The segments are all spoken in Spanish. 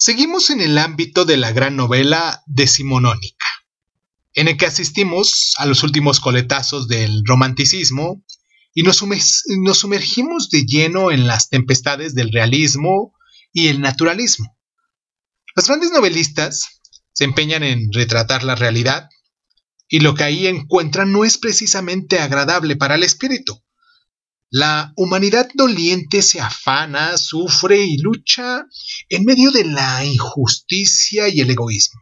Seguimos en el ámbito de la gran novela decimonónica, en el que asistimos a los últimos coletazos del romanticismo y nos, sumergimos de lleno en las tempestades del realismo y el naturalismo. Los grandes novelistas se empeñan en retratar la realidad y lo que ahí encuentran no es precisamente agradable para el espíritu. La humanidad doliente se afana, sufre y lucha en medio de la injusticia y el egoísmo.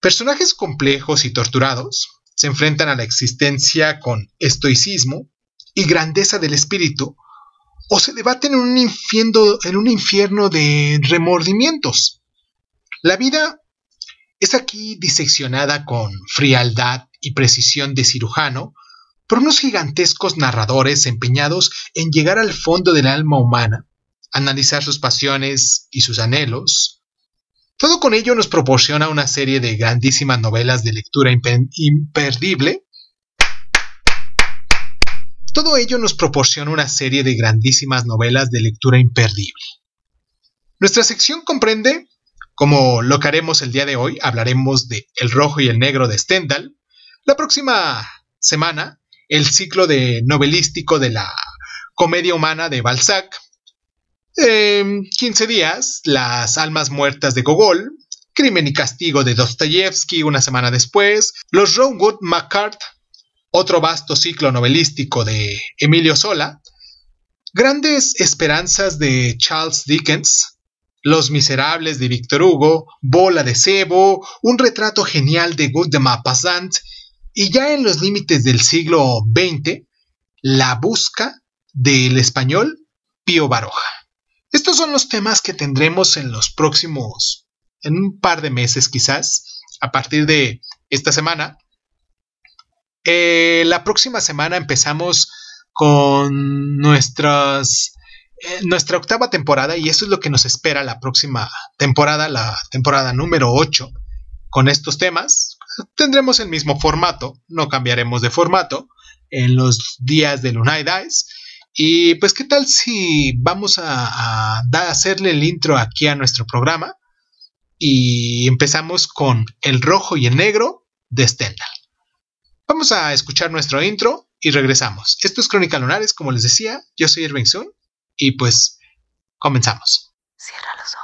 Personajes complejos y torturados se enfrentan a la existencia con estoicismo y grandeza del espíritu, o se debaten en un infierno, en un infierno de remordimientos. La vida es aquí diseccionada con frialdad y precisión de cirujano, por unos gigantescos narradores empeñados en llegar al fondo del alma humana, analizar sus pasiones y sus anhelos. Todo con ello nos proporciona una serie de grandísimas novelas de lectura imperdible. Todo ello nos proporciona una serie de grandísimas novelas de lectura imperdible. Nuestra sección comprende, como lo que haremos el día de hoy, hablaremos de El Rojo y el Negro de Stendhal. La próxima semana el ciclo de novelístico de la comedia humana de Balzac. En 15 días, Las almas muertas de Gogol, Crimen y castigo de Dostoyevsky una semana después, Los Rosewood McCart, otro vasto ciclo novelístico de Emilio Sola, Grandes esperanzas de Charles Dickens, Los miserables de Victor Hugo, Bola de cebo, un retrato genial de Good de Maupassant y ya en los límites del siglo XX, la busca del español Pío Baroja. Estos son los temas que tendremos en los próximos, en un par de meses quizás, a partir de esta semana. Eh, la próxima semana empezamos con nuestras, eh, nuestra octava temporada y eso es lo que nos espera la próxima temporada, la temporada número 8, con estos temas, tendremos el mismo formato, no cambiaremos de formato en los días de Lunay. Y pues, ¿qué tal si vamos a, hacerle el intro aquí a nuestro programa? Y empezamos con el rojo y el negro de Stendhal. Vamos a escuchar nuestro intro y regresamos. Esto es Crónica Lunares, como les decía, yo soy Irving Sun y pues comenzamos. Cierra los ojos.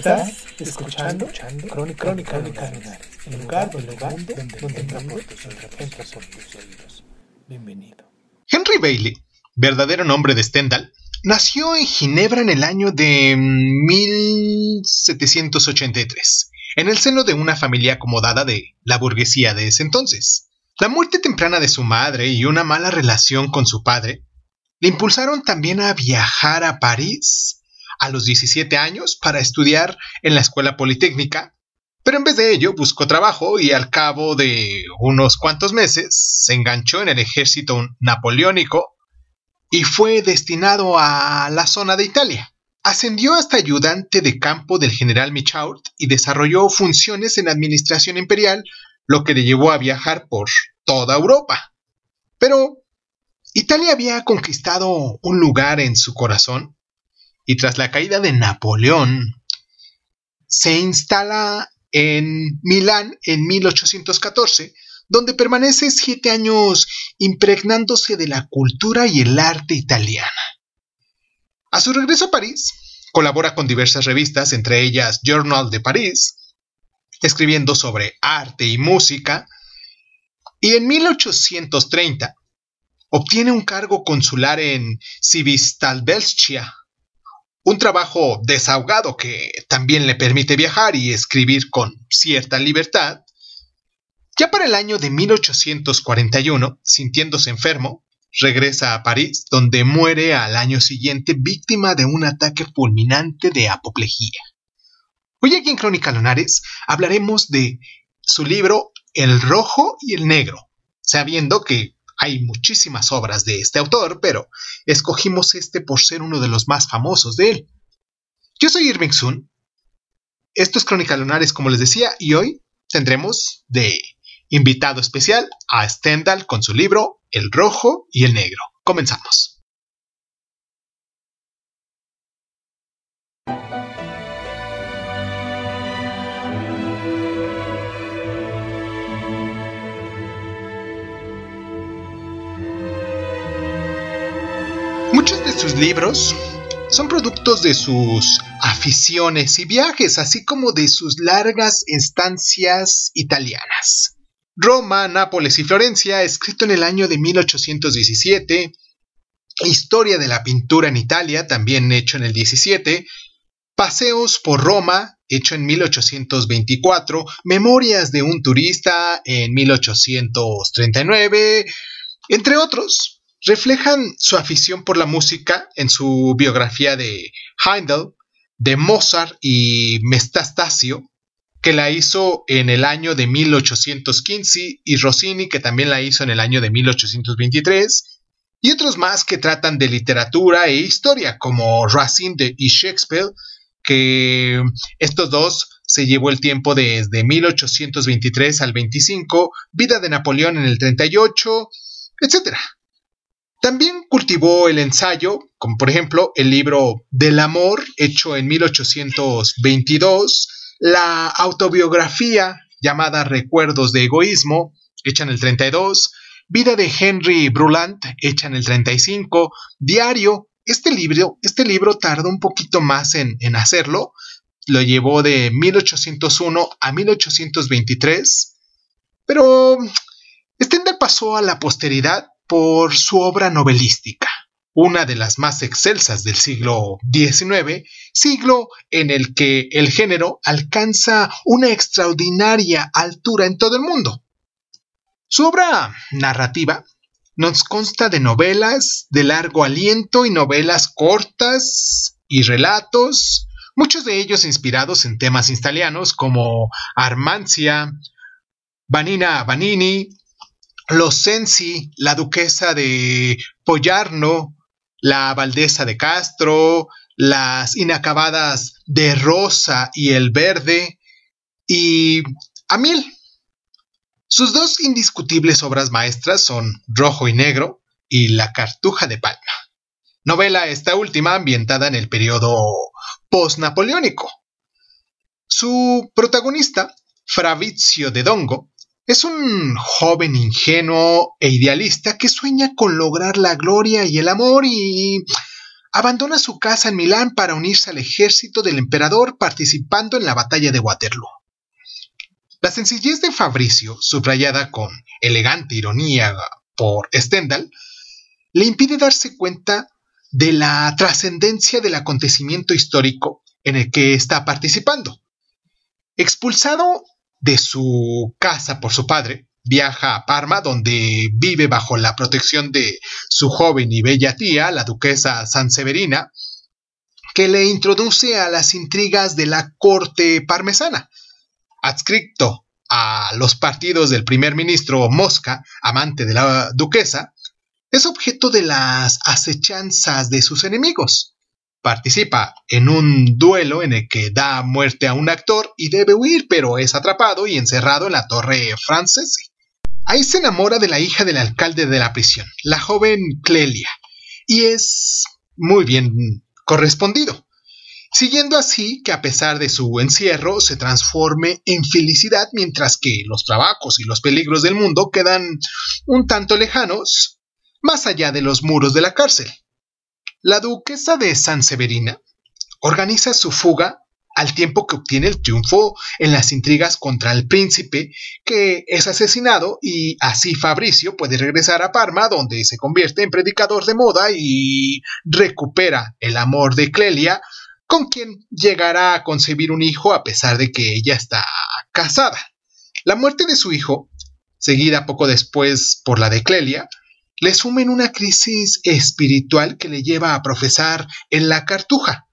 Estás escuchando, Crónica, Crónica, Crónica el lugar, el lugar donde, donde entra por tus oídos. Bienvenido. Henry Bailey, verdadero nombre de Stendhal, nació en Ginebra en el año de 1783, en el seno de una familia acomodada de la burguesía de ese entonces. La muerte temprana de su madre y una mala relación con su padre le impulsaron también a viajar a París a los 17 años para estudiar en la escuela politécnica, pero en vez de ello buscó trabajo y al cabo de unos cuantos meses se enganchó en el ejército napoleónico y fue destinado a la zona de Italia. Ascendió hasta ayudante de campo del general Michaud y desarrolló funciones en la administración imperial, lo que le llevó a viajar por toda Europa. Pero Italia había conquistado un lugar en su corazón y tras la caída de Napoleón, se instala en Milán en 1814, donde permanece siete años impregnándose de la cultura y el arte italiana. A su regreso a París, colabora con diversas revistas, entre ellas Journal de París, escribiendo sobre arte y música, y en 1830 obtiene un cargo consular en Civistalbelchia, un trabajo desahogado que también le permite viajar y escribir con cierta libertad. Ya para el año de 1841, sintiéndose enfermo, regresa a París, donde muere al año siguiente víctima de un ataque fulminante de apoplejía. Hoy aquí en Crónica Lunares hablaremos de su libro El Rojo y el Negro, sabiendo que hay muchísimas obras de este autor, pero escogimos este por ser uno de los más famosos de él. Yo soy Irving Sun, esto es Crónica Lunares como les decía, y hoy tendremos de invitado especial a Stendhal con su libro El Rojo y el Negro. Comenzamos. Sus libros son productos de sus aficiones y viajes, así como de sus largas estancias italianas. Roma, Nápoles y Florencia, escrito en el año de 1817, Historia de la pintura en Italia, también hecho en el 17, Paseos por Roma, hecho en 1824, Memorias de un turista en 1839, entre otros, reflejan su afición por la música en su biografía de Heindel, de Mozart y Metastasio, que la hizo en el año de 1815, y Rossini, que también la hizo en el año de 1823, y otros más que tratan de literatura e historia, como Racine y Shakespeare, que estos dos se llevó el tiempo desde 1823 al 25, Vida de Napoleón en el 38, etc. También cultivó el ensayo, como por ejemplo el libro Del Amor, hecho en 1822, la autobiografía llamada Recuerdos de Egoísmo, hecha en el 32, Vida de Henry Brulant, hecha en el 35, Diario, este libro, este libro tardó un poquito más en, hacerlo, lo llevó de 1801 a 1823, pero Stendhal pasó a la posteridad por su obra novelística una de las más excelsas del siglo XIX, siglo en el que el género alcanza una extraordinaria altura en todo el mundo. Su obra narrativa nos consta de novelas de largo aliento y novelas cortas y relatos, muchos de ellos inspirados en temas italianos como Armancia, Vanina Vanini, Los Sensi, la duquesa de Poyarno, la Valdesa de Castro, las inacabadas de Rosa y el Verde, y a mil. Sus dos indiscutibles obras maestras son Rojo y Negro y La Cartuja de Palma. Novela esta última ambientada en el periodo post-napoleónico. Su protagonista, Fravizio de Dongo, es un joven ingenuo e idealista que sueña con lograr la gloria y el amor y abandona su casa en Milán para unirse al ejército del emperador participando en la batalla de Waterloo. La sencillez de Fabricio, subrayada con elegante ironía por Stendhal, le impide darse cuenta de la trascendencia del acontecimiento histórico en el que está participando. Expulsado de su casa por su padre, viaja a Parma, donde vive bajo la protección de su joven y bella tía, la duquesa Sanseverina, que le introduce a las intrigas de la corte parmesana. Adscripto a los partidos del primer ministro Mosca, amante de la duquesa, es objeto de las acechanzas de sus enemigos participa en un duelo en el que da muerte a un actor y debe huir, pero es atrapado y encerrado en la torre francesa. Ahí se enamora de la hija del alcalde de la prisión, la joven Clelia, y es muy bien correspondido, siguiendo así que a pesar de su encierro se transforme en felicidad mientras que los trabajos y los peligros del mundo quedan un tanto lejanos, más allá de los muros de la cárcel. La duquesa de San Severina organiza su fuga al tiempo que obtiene el triunfo en las intrigas contra el príncipe, que es asesinado y así Fabricio puede regresar a Parma, donde se convierte en predicador de moda y recupera el amor de Clelia, con quien llegará a concebir un hijo a pesar de que ella está casada. La muerte de su hijo, seguida poco después por la de Clelia, le sumen una crisis espiritual que le lleva a profesar en la cartuja.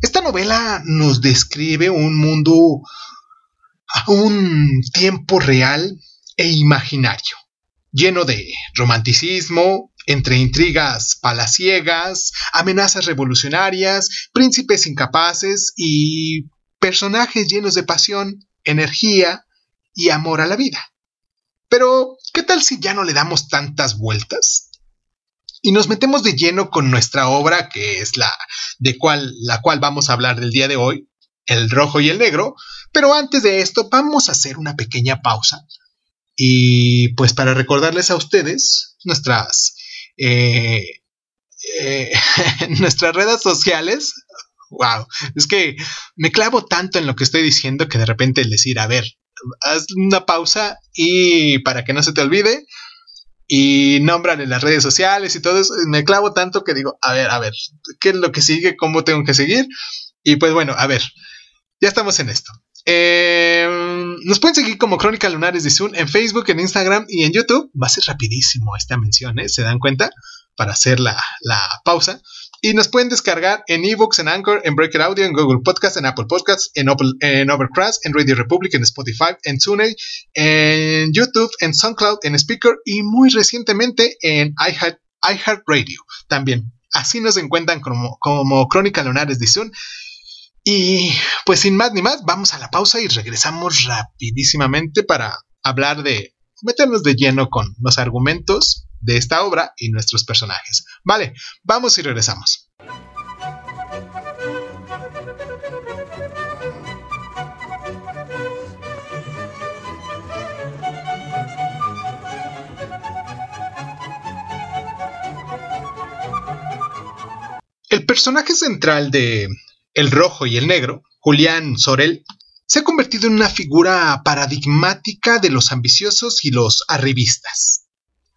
Esta novela nos describe un mundo, un tiempo real e imaginario, lleno de romanticismo, entre intrigas palaciegas, amenazas revolucionarias, príncipes incapaces y personajes llenos de pasión, energía y amor a la vida. Pero, ¿qué tal si ya no le damos tantas vueltas? Y nos metemos de lleno con nuestra obra, que es la de cual, la cual vamos a hablar del día de hoy, el rojo y el negro. Pero antes de esto, vamos a hacer una pequeña pausa. Y pues para recordarles a ustedes nuestras, eh, eh, nuestras redes sociales. Wow, es que me clavo tanto en lo que estoy diciendo que de repente el decir, a ver, haz una pausa y para que no se te olvide y nombran en las redes sociales y todo eso. Me clavo tanto que digo, a ver, a ver, ¿qué es lo que sigue? ¿Cómo tengo que seguir? Y pues bueno, a ver, ya estamos en esto. Eh, nos pueden seguir como Crónica Lunares de Zoom en Facebook, en Instagram y en YouTube. Va a ser rapidísimo esta mención, ¿eh? ¿Se dan cuenta? Para hacer la, la pausa. Y nos pueden descargar en ebooks, en Anchor, en Breaker Audio, en Google Podcast, en Apple Podcasts, en, en Overcast, en Radio Republic, en Spotify, en TuneIn, en YouTube, en SoundCloud, en Speaker y muy recientemente en iHeartRadio también. Así nos encuentran como, como Crónica Lunares de Zoom. Y pues sin más ni más, vamos a la pausa y regresamos rapidísimamente para hablar de meternos de lleno con los argumentos de esta obra y nuestros personajes. Vale, vamos y regresamos. El personaje central de El Rojo y el Negro, Julián Sorel, se ha convertido en una figura paradigmática de los ambiciosos y los arribistas.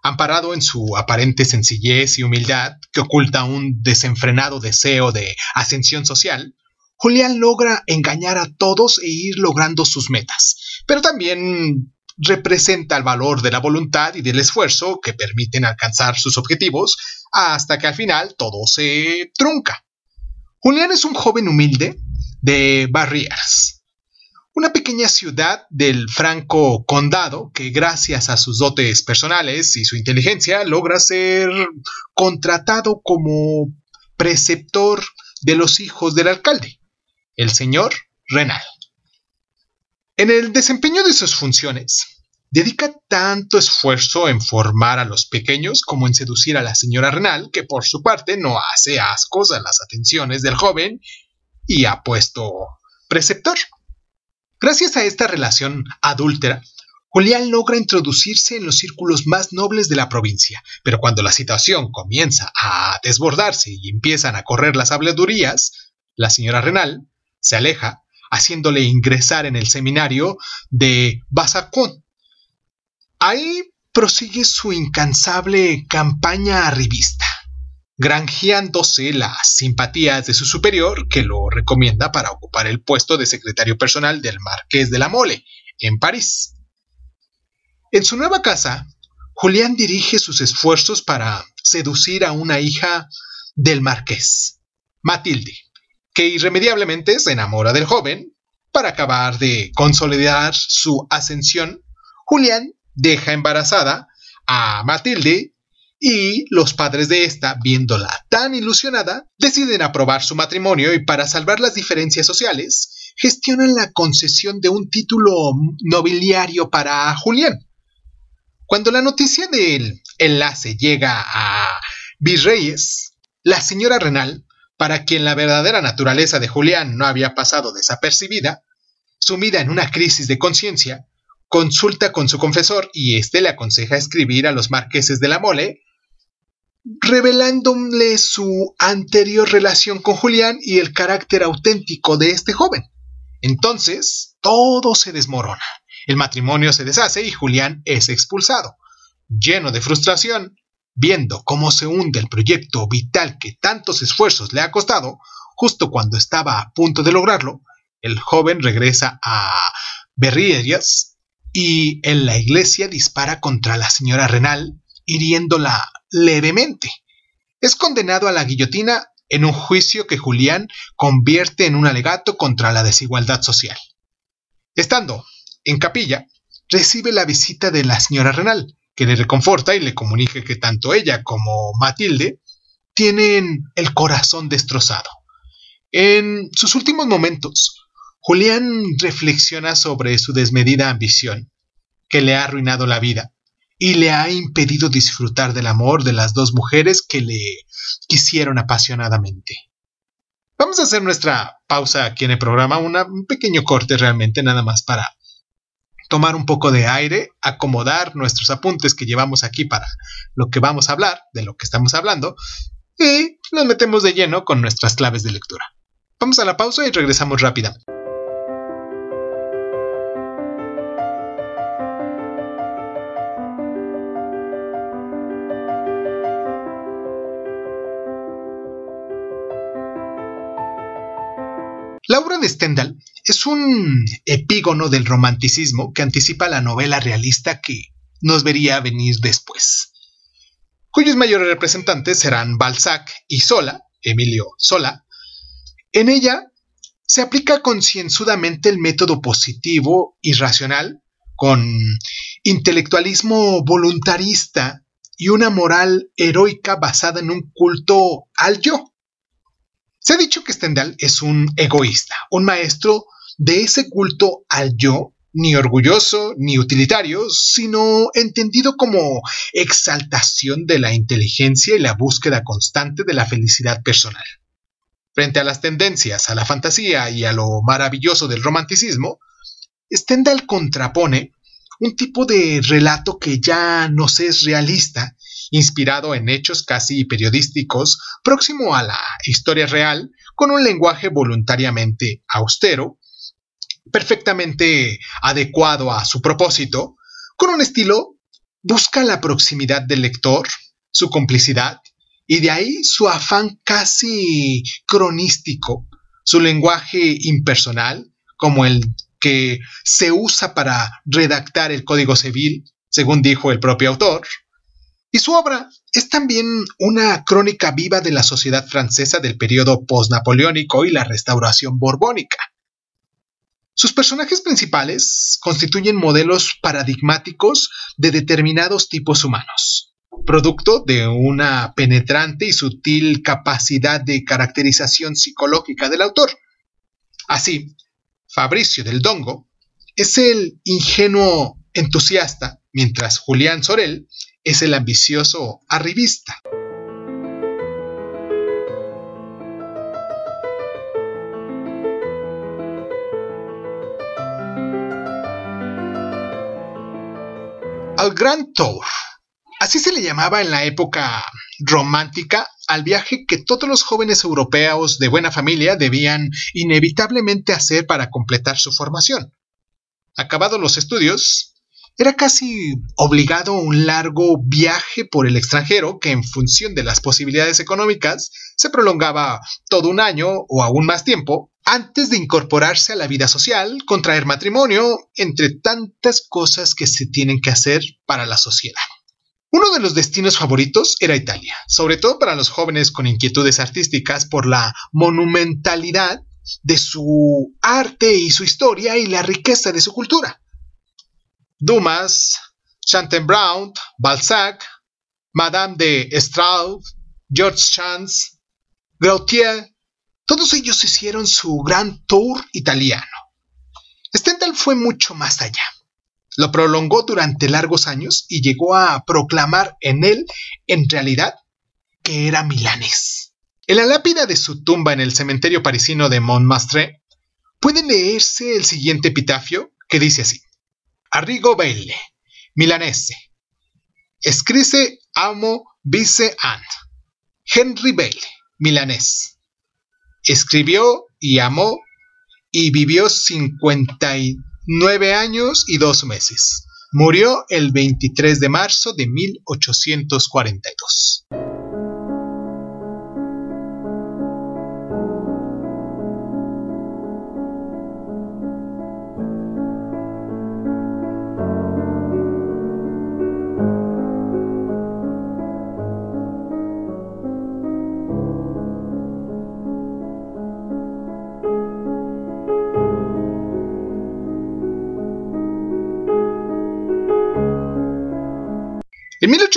Amparado en su aparente sencillez y humildad, que oculta un desenfrenado deseo de ascensión social, Julián logra engañar a todos e ir logrando sus metas, pero también representa el valor de la voluntad y del esfuerzo que permiten alcanzar sus objetivos hasta que al final todo se trunca. Julián es un joven humilde de Barriers, una pequeña ciudad del Franco Condado que gracias a sus dotes personales y su inteligencia logra ser contratado como preceptor de los hijos del alcalde, el señor Renal. En el desempeño de sus funciones, dedica tanto esfuerzo en formar a los pequeños como en seducir a la señora Renal, que por su parte no hace ascos a las atenciones del joven y ha puesto preceptor. Gracias a esta relación adúltera, Julián logra introducirse en los círculos más nobles de la provincia, pero cuando la situación comienza a desbordarse y empiezan a correr las habladurías, la señora Renal se aleja, haciéndole ingresar en el seminario de Basacón. Ahí prosigue su incansable campaña arribista granjeándose las simpatías de su superior, que lo recomienda para ocupar el puesto de secretario personal del Marqués de la Mole, en París. En su nueva casa, Julián dirige sus esfuerzos para seducir a una hija del marqués, Matilde, que irremediablemente se enamora del joven. Para acabar de consolidar su ascensión, Julián deja embarazada a Matilde y los padres de esta, viéndola tan ilusionada, deciden aprobar su matrimonio y para salvar las diferencias sociales, gestionan la concesión de un título nobiliario para Julián. Cuando la noticia del enlace llega a Virreyes, la señora Renal, para quien la verdadera naturaleza de Julián no había pasado desapercibida, sumida en una crisis de conciencia, consulta con su confesor y éste le aconseja escribir a los marqueses de la mole revelándole su anterior relación con Julián y el carácter auténtico de este joven. Entonces, todo se desmorona. El matrimonio se deshace y Julián es expulsado. Lleno de frustración, viendo cómo se hunde el proyecto vital que tantos esfuerzos le ha costado, justo cuando estaba a punto de lograrlo, el joven regresa a Berrierias y en la iglesia dispara contra la señora Renal, hiriéndola levemente. Es condenado a la guillotina en un juicio que Julián convierte en un alegato contra la desigualdad social. Estando en capilla, recibe la visita de la señora Renal, que le reconforta y le comunica que tanto ella como Matilde tienen el corazón destrozado. En sus últimos momentos, Julián reflexiona sobre su desmedida ambición, que le ha arruinado la vida y le ha impedido disfrutar del amor de las dos mujeres que le quisieron apasionadamente. Vamos a hacer nuestra pausa aquí en el programa, un pequeño corte realmente nada más para tomar un poco de aire, acomodar nuestros apuntes que llevamos aquí para lo que vamos a hablar, de lo que estamos hablando, y nos metemos de lleno con nuestras claves de lectura. Vamos a la pausa y regresamos rápidamente. La obra de Stendhal es un epígono del romanticismo que anticipa la novela realista que nos vería venir después, cuyos mayores representantes serán Balzac y Sola, Emilio Sola. En ella se aplica concienzudamente el método positivo y racional, con intelectualismo voluntarista y una moral heroica basada en un culto al yo. Se ha dicho que Stendhal es un egoísta, un maestro de ese culto al yo, ni orgulloso ni utilitario, sino entendido como exaltación de la inteligencia y la búsqueda constante de la felicidad personal. Frente a las tendencias, a la fantasía y a lo maravilloso del romanticismo, Stendhal contrapone un tipo de relato que ya no es realista inspirado en hechos casi periodísticos, próximo a la historia real, con un lenguaje voluntariamente austero, perfectamente adecuado a su propósito, con un estilo busca la proximidad del lector, su complicidad, y de ahí su afán casi cronístico, su lenguaje impersonal, como el que se usa para redactar el Código Civil, según dijo el propio autor, y su obra es también una crónica viva de la sociedad francesa del periodo postnapoleónico y la restauración borbónica. Sus personajes principales constituyen modelos paradigmáticos de determinados tipos humanos, producto de una penetrante y sutil capacidad de caracterización psicológica del autor. Así, Fabricio del Dongo es el ingenuo entusiasta, mientras Julián Sorel es el ambicioso arribista. Al Grand Tour. Así se le llamaba en la época romántica al viaje que todos los jóvenes europeos de buena familia debían inevitablemente hacer para completar su formación. Acabados los estudios, era casi obligado un largo viaje por el extranjero que en función de las posibilidades económicas se prolongaba todo un año o aún más tiempo antes de incorporarse a la vida social, contraer matrimonio, entre tantas cosas que se tienen que hacer para la sociedad. Uno de los destinos favoritos era Italia, sobre todo para los jóvenes con inquietudes artísticas por la monumentalidad de su arte y su historia y la riqueza de su cultura. Dumas, Brown, Balzac, Madame de Straub, George Chance, Gautier, todos ellos hicieron su gran tour italiano. Stendhal fue mucho más allá. Lo prolongó durante largos años y llegó a proclamar en él, en realidad, que era milanés. En la lápida de su tumba en el cementerio parisino de Montmartre puede leerse el siguiente epitafio que dice así. Arrigo Belle, milanese. Escrise amo vice and. Henry Belle, milanés. Escribió y amó y vivió 59 años y dos meses. Murió el 23 de marzo de 1842.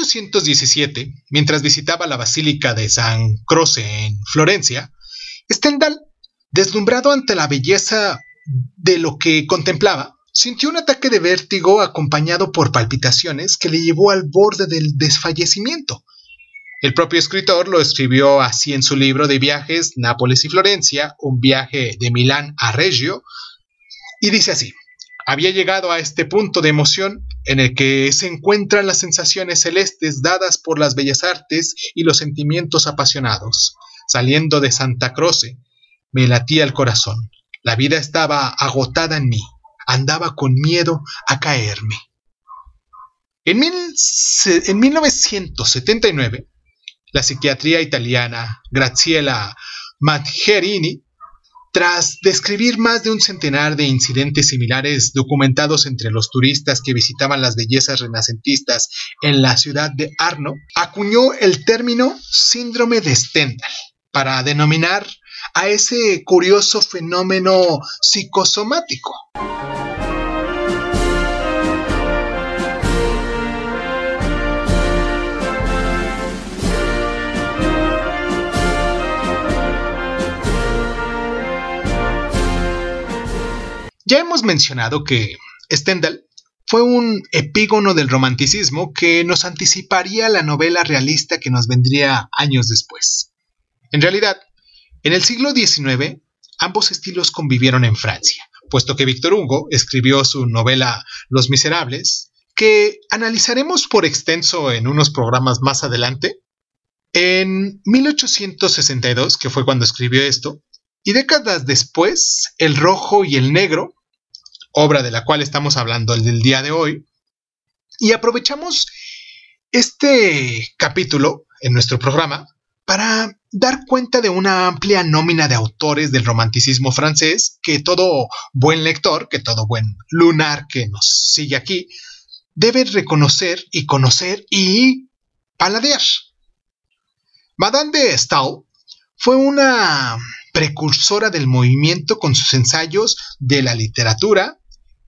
1817, mientras visitaba la Basílica de San Croce en Florencia, Stendhal, deslumbrado ante la belleza de lo que contemplaba, sintió un ataque de vértigo acompañado por palpitaciones que le llevó al borde del desfallecimiento. El propio escritor lo escribió así en su libro de viajes Nápoles y Florencia, un viaje de Milán a Reggio, y dice así, había llegado a este punto de emoción en el que se encuentran las sensaciones celestes dadas por las bellas artes y los sentimientos apasionados. Saliendo de Santa Croce, me latía el corazón. La vida estaba agotada en mí. Andaba con miedo a caerme. En, 1979, la psiquiatría italiana Graziella Magherini tras describir más de un centenar de incidentes similares documentados entre los turistas que visitaban las bellezas renacentistas en la ciudad de Arno, acuñó el término síndrome de Stendhal para denominar a ese curioso fenómeno psicosomático. Ya hemos mencionado que Stendhal fue un epígono del romanticismo que nos anticiparía la novela realista que nos vendría años después. En realidad, en el siglo XIX, ambos estilos convivieron en Francia, puesto que Víctor Hugo escribió su novela Los Miserables, que analizaremos por extenso en unos programas más adelante. En 1862, que fue cuando escribió esto, y décadas después, El Rojo y el Negro obra de la cual estamos hablando el del día de hoy. Y aprovechamos este capítulo en nuestro programa para dar cuenta de una amplia nómina de autores del romanticismo francés que todo buen lector, que todo buen lunar que nos sigue aquí, debe reconocer y conocer y paladear. Madame de Stahl fue una precursora del movimiento con sus ensayos de la literatura,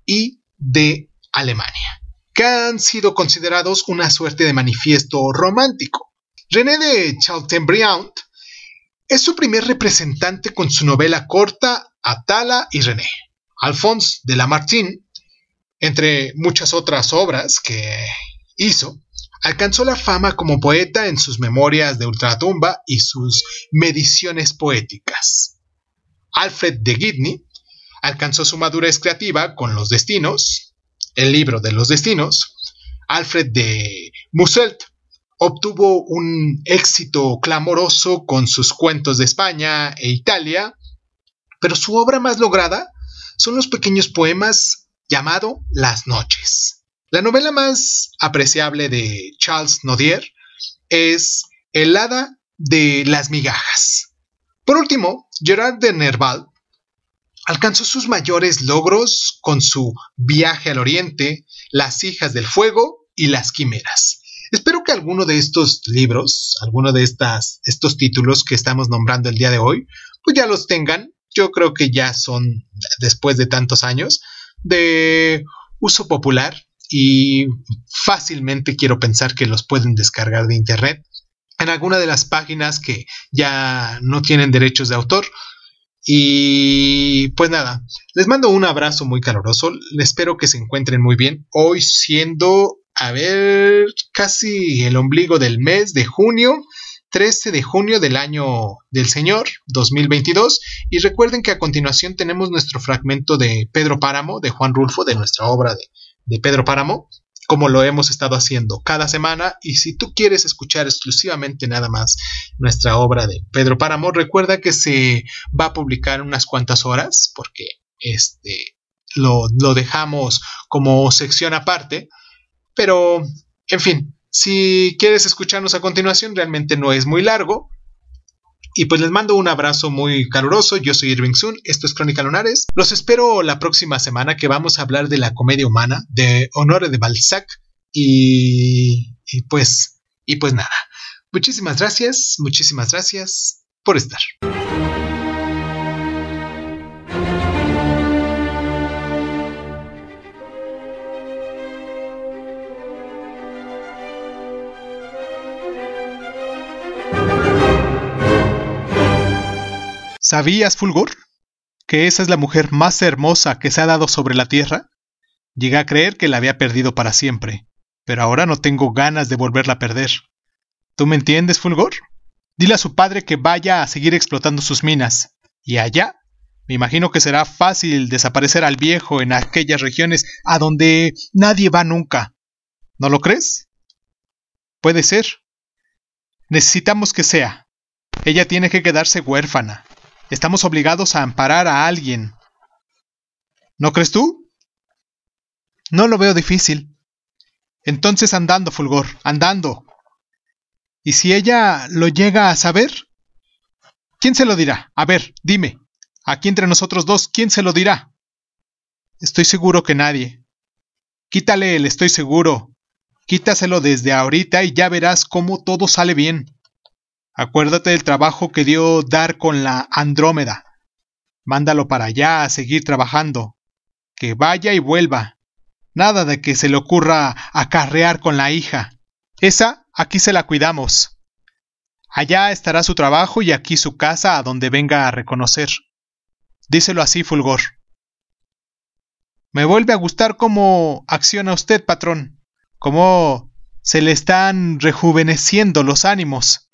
y de Alemania, que han sido considerados una suerte de manifiesto romántico. René de Chateaubriand es su primer representante con su novela corta Atala y René. Alphonse de Lamartine, entre muchas otras obras que hizo, alcanzó la fama como poeta en sus memorias de ultratumba y sus mediciones poéticas. Alfred de Gidney alcanzó su madurez creativa con Los Destinos, el libro de los destinos. Alfred de Musselt obtuvo un éxito clamoroso con sus cuentos de España e Italia, pero su obra más lograda son los pequeños poemas llamado Las noches. La novela más apreciable de Charles Nodier es El hada de las migajas. Por último, Gerard de Nerval alcanzó sus mayores logros con su Viaje al Oriente, Las hijas del fuego y Las quimeras. Espero que alguno de estos libros, alguno de estas, estos títulos que estamos nombrando el día de hoy, pues ya los tengan. Yo creo que ya son, después de tantos años, de uso popular y fácilmente quiero pensar que los pueden descargar de internet en alguna de las páginas que ya no tienen derechos de autor y pues nada, les mando un abrazo muy caluroso. Espero que se encuentren muy bien. Hoy siendo, a ver, casi el ombligo del mes de junio. 13 de junio del año del Señor 2022 y recuerden que a continuación tenemos nuestro fragmento de Pedro Páramo, de Juan Rulfo, de nuestra obra de, de Pedro Páramo, como lo hemos estado haciendo cada semana. Y si tú quieres escuchar exclusivamente nada más nuestra obra de Pedro Páramo, recuerda que se va a publicar unas cuantas horas, porque este lo, lo dejamos como sección aparte. Pero, en fin, si quieres escucharnos a continuación, realmente no es muy largo. Y pues les mando un abrazo muy caluroso. Yo soy Irving Sun, esto es Crónica Lunares. Los espero la próxima semana que vamos a hablar de la comedia humana, de Honore de Balzac. Y, y pues, y pues nada. Muchísimas gracias, muchísimas gracias por estar. ¿Sabías, Fulgor? que esa es la mujer más hermosa que se ha dado sobre la tierra? Llegué a creer que la había perdido para siempre, pero ahora no tengo ganas de volverla a perder. ¿Tú me entiendes, Fulgor? Dile a su padre que vaya a seguir explotando sus minas. Y allá, me imagino que será fácil desaparecer al viejo en aquellas regiones a donde nadie va nunca. ¿No lo crees? Puede ser. Necesitamos que sea. Ella tiene que quedarse huérfana. Estamos obligados a amparar a alguien. ¿No crees tú? No lo veo difícil. Entonces andando, Fulgor, andando. ¿Y si ella lo llega a saber? ¿Quién se lo dirá? A ver, dime. Aquí entre nosotros dos, ¿quién se lo dirá? Estoy seguro que nadie. Quítale el estoy seguro. Quítaselo desde ahorita y ya verás cómo todo sale bien. Acuérdate del trabajo que dio Dar con la Andrómeda. Mándalo para allá a seguir trabajando. Que vaya y vuelva. Nada de que se le ocurra acarrear con la hija. Esa aquí se la cuidamos. Allá estará su trabajo y aquí su casa a donde venga a reconocer. Díselo así, Fulgor. Me vuelve a gustar cómo acciona usted, patrón. Cómo se le están rejuveneciendo los ánimos.